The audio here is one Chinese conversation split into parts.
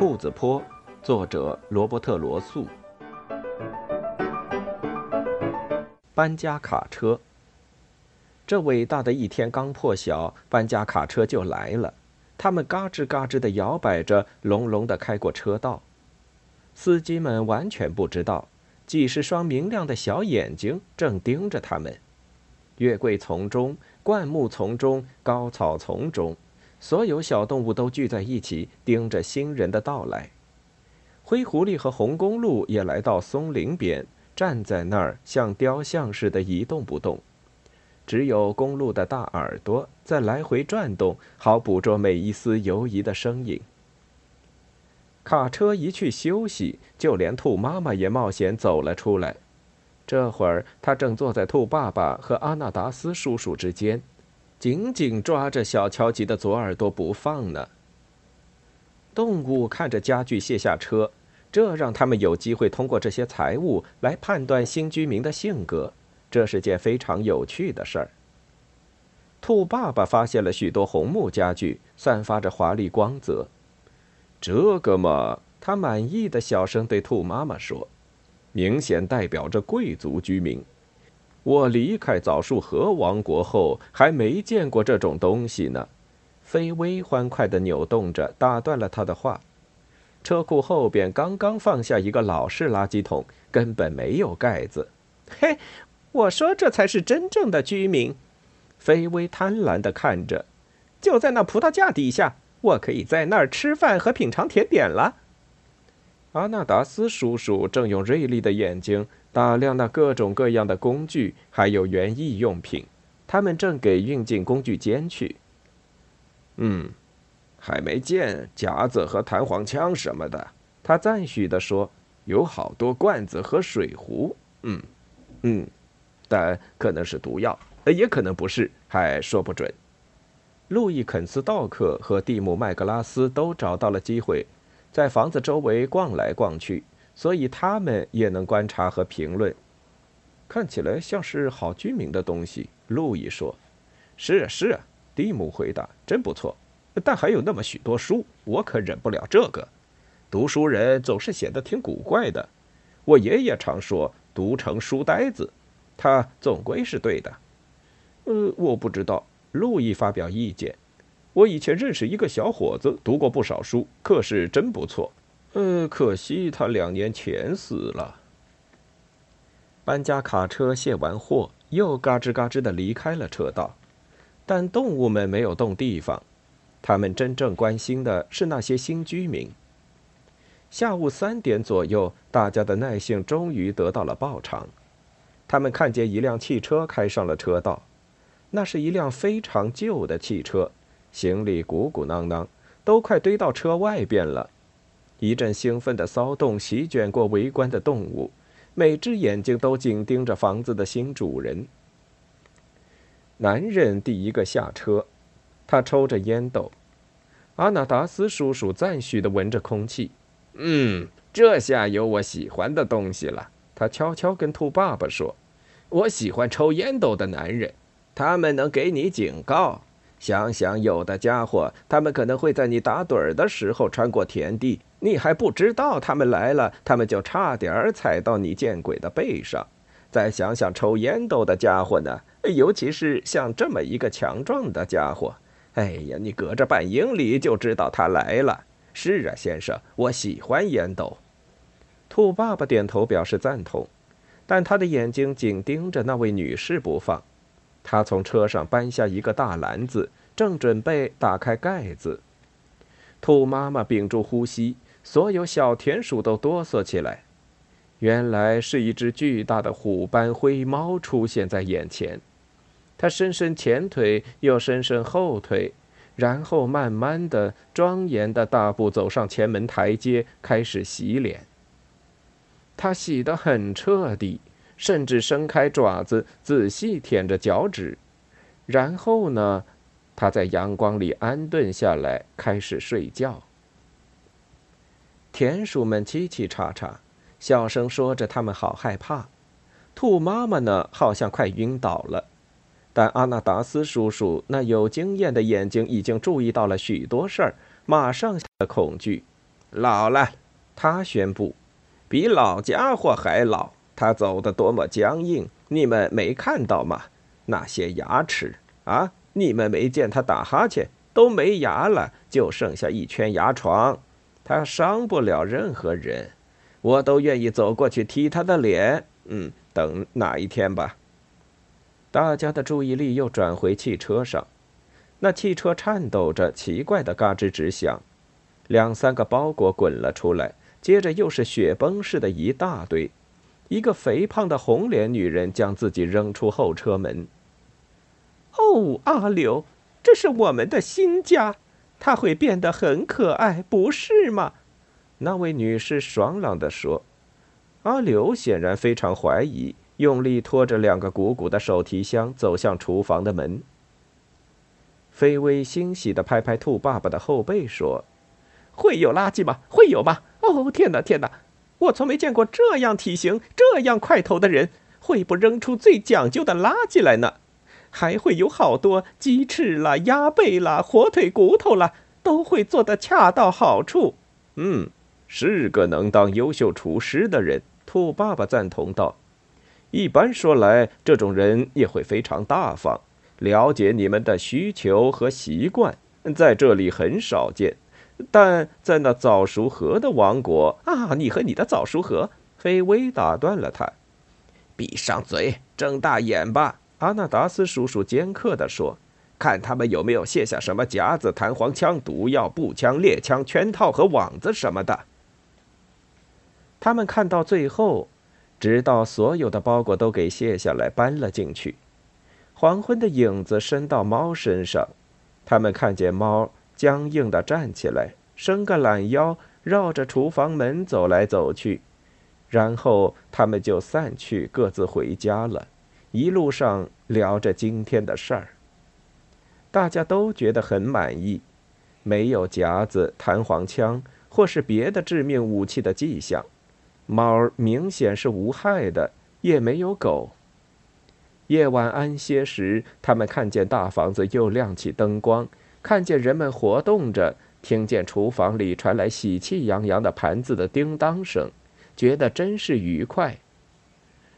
兔子坡，作者罗伯特·罗素。搬家卡车。这伟大的一天刚破晓，搬家卡车就来了。他们嘎吱嘎吱地摇摆着，隆隆地开过车道。司机们完全不知道，几十双明亮的小眼睛正盯着他们。月桂丛中、灌木丛中、高草丛中。所有小动物都聚在一起，盯着新人的到来。灰狐狸和红公鹿也来到松林边，站在那儿，像雕像似的一动不动。只有公鹿的大耳朵在来回转动，好捕捉每一丝游移的身影。卡车一去休息，就连兔妈妈也冒险走了出来。这会儿，他正坐在兔爸爸和阿纳达斯叔叔之间。紧紧抓着小乔吉的左耳朵不放呢。动物看着家具卸下车，这让他们有机会通过这些财物来判断新居民的性格，这是件非常有趣的事儿。兔爸爸发现了许多红木家具，散发着华丽光泽。这个嘛，他满意的小声对兔妈妈说：“明显代表着贵族居民。”我离开枣树河王国后，还没见过这种东西呢。菲薇欢快地扭动着，打断了他的话。车库后边刚刚放下一个老式垃圾桶，根本没有盖子。嘿，我说这才是真正的居民。菲薇贪婪地看着，就在那葡萄架底下，我可以在那儿吃饭和品尝甜点了。阿纳达斯叔叔正用锐利的眼睛。打量那各种各样的工具，还有园艺用品，他们正给运进工具间去。嗯，还没见夹子和弹簧枪什么的。他赞许地说：“有好多罐子和水壶。”嗯，嗯，但可能是毒药，也可能不是，还说不准。路易·肯斯道克和蒂姆·麦格拉斯都找到了机会，在房子周围逛来逛去。所以他们也能观察和评论，看起来像是好居民的东西。路易说：“是啊，是啊。”蒂姆回答：“真不错，但还有那么许多书，我可忍不了这个。读书人总是显得挺古怪的。我爷爷常说‘读成书呆子’，他总归是对的。”呃，我不知道。路易发表意见：“我以前认识一个小伙子，读过不少书，可是真不错。”呃，可惜他两年前死了。搬家卡车卸完货，又嘎吱嘎吱的离开了车道，但动物们没有动地方，他们真正关心的是那些新居民。下午三点左右，大家的耐性终于得到了报偿，他们看见一辆汽车开上了车道，那是一辆非常旧的汽车，行李鼓鼓囊囊，都快堆到车外边了。一阵兴奋的骚动席卷过围观的动物，每只眼睛都紧盯着房子的新主人。男人第一个下车，他抽着烟斗。阿纳达斯叔叔赞许地闻着空气：“嗯，这下有我喜欢的东西了。”他悄悄跟兔爸爸说：“我喜欢抽烟斗的男人，他们能给你警告。想想，有的家伙，他们可能会在你打盹儿的时候穿过田地。”你还不知道他们来了，他们就差点儿踩到你见鬼的背上。再想想抽烟斗的家伙呢，尤其是像这么一个强壮的家伙。哎呀，你隔着半英里就知道他来了。是啊，先生，我喜欢烟斗。兔爸爸点头表示赞同，但他的眼睛紧盯着那位女士不放。他从车上搬下一个大篮子，正准备打开盖子。兔妈妈屏住呼吸。所有小田鼠都哆嗦起来，原来是一只巨大的虎斑灰猫出现在眼前。它伸伸前腿，又伸伸后腿，然后慢慢的、庄严的大步走上前门台阶，开始洗脸。它洗得很彻底，甚至伸开爪子仔细舔着脚趾。然后呢，它在阳光里安顿下来，开始睡觉。田鼠们叽叽喳喳，小声说着他们好害怕。兔妈妈呢，好像快晕倒了。但阿纳达斯叔叔那有经验的眼睛已经注意到了许多事儿，马上的恐惧。老了，他宣布，比老家伙还老。他走的多么僵硬，你们没看到吗？那些牙齿啊，你们没见他打哈欠，都没牙了，就剩下一圈牙床。他伤不了任何人，我都愿意走过去踢他的脸。嗯，等哪一天吧。大家的注意力又转回汽车上，那汽车颤抖着，奇怪的嘎吱直响。两三个包裹滚了出来，接着又是雪崩似的一大堆。一个肥胖的红脸女人将自己扔出后车门。哦，阿柳，这是我们的新家，它会变得很可爱，不是吗？那位女士爽朗地说。阿刘显然非常怀疑，用力拖着两个鼓鼓的手提箱走向厨房的门。菲薇欣喜地拍拍兔爸爸的后背说：“会有垃圾吗？会有吗？哦，天哪，天哪！”我从没见过这样体型、这样块头的人，会不扔出最讲究的垃圾来呢？还会有好多鸡翅啦、鸭背啦、火腿骨头啦，都会做得恰到好处。嗯，是个能当优秀厨师的人。兔爸爸赞同道：“一般说来，这种人也会非常大方，了解你们的需求和习惯，在这里很少见。”但在那早熟河的王国啊，你和你的早熟河，菲薇打断了他。闭上嘴，睁大眼吧！阿纳达斯叔叔尖刻地说：“看他们有没有卸下什么夹子、弹簧枪、毒药、步枪、猎枪、圈套和网子什么的。”他们看到最后，直到所有的包裹都给卸下来搬了进去。黄昏的影子伸到猫身上，他们看见猫。僵硬地站起来，伸个懒腰，绕着厨房门走来走去，然后他们就散去，各自回家了。一路上聊着今天的事儿，大家都觉得很满意，没有夹子、弹簧枪或是别的致命武器的迹象，猫儿明显是无害的，也没有狗。夜晚安歇时，他们看见大房子又亮起灯光。看见人们活动着，听见厨房里传来喜气洋洋的盘子的叮当声，觉得真是愉快。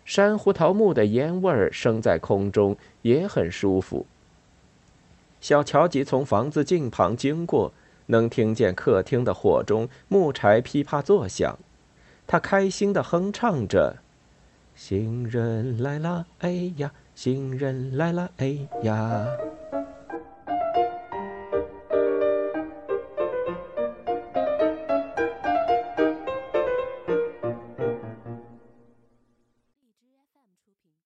山胡桃木的烟味儿升在空中，也很舒服。小乔吉从房子近旁经过，能听见客厅的火中木柴噼啪作响，他开心地哼唱着：“行人来了，哎呀，行人来了，哎呀。”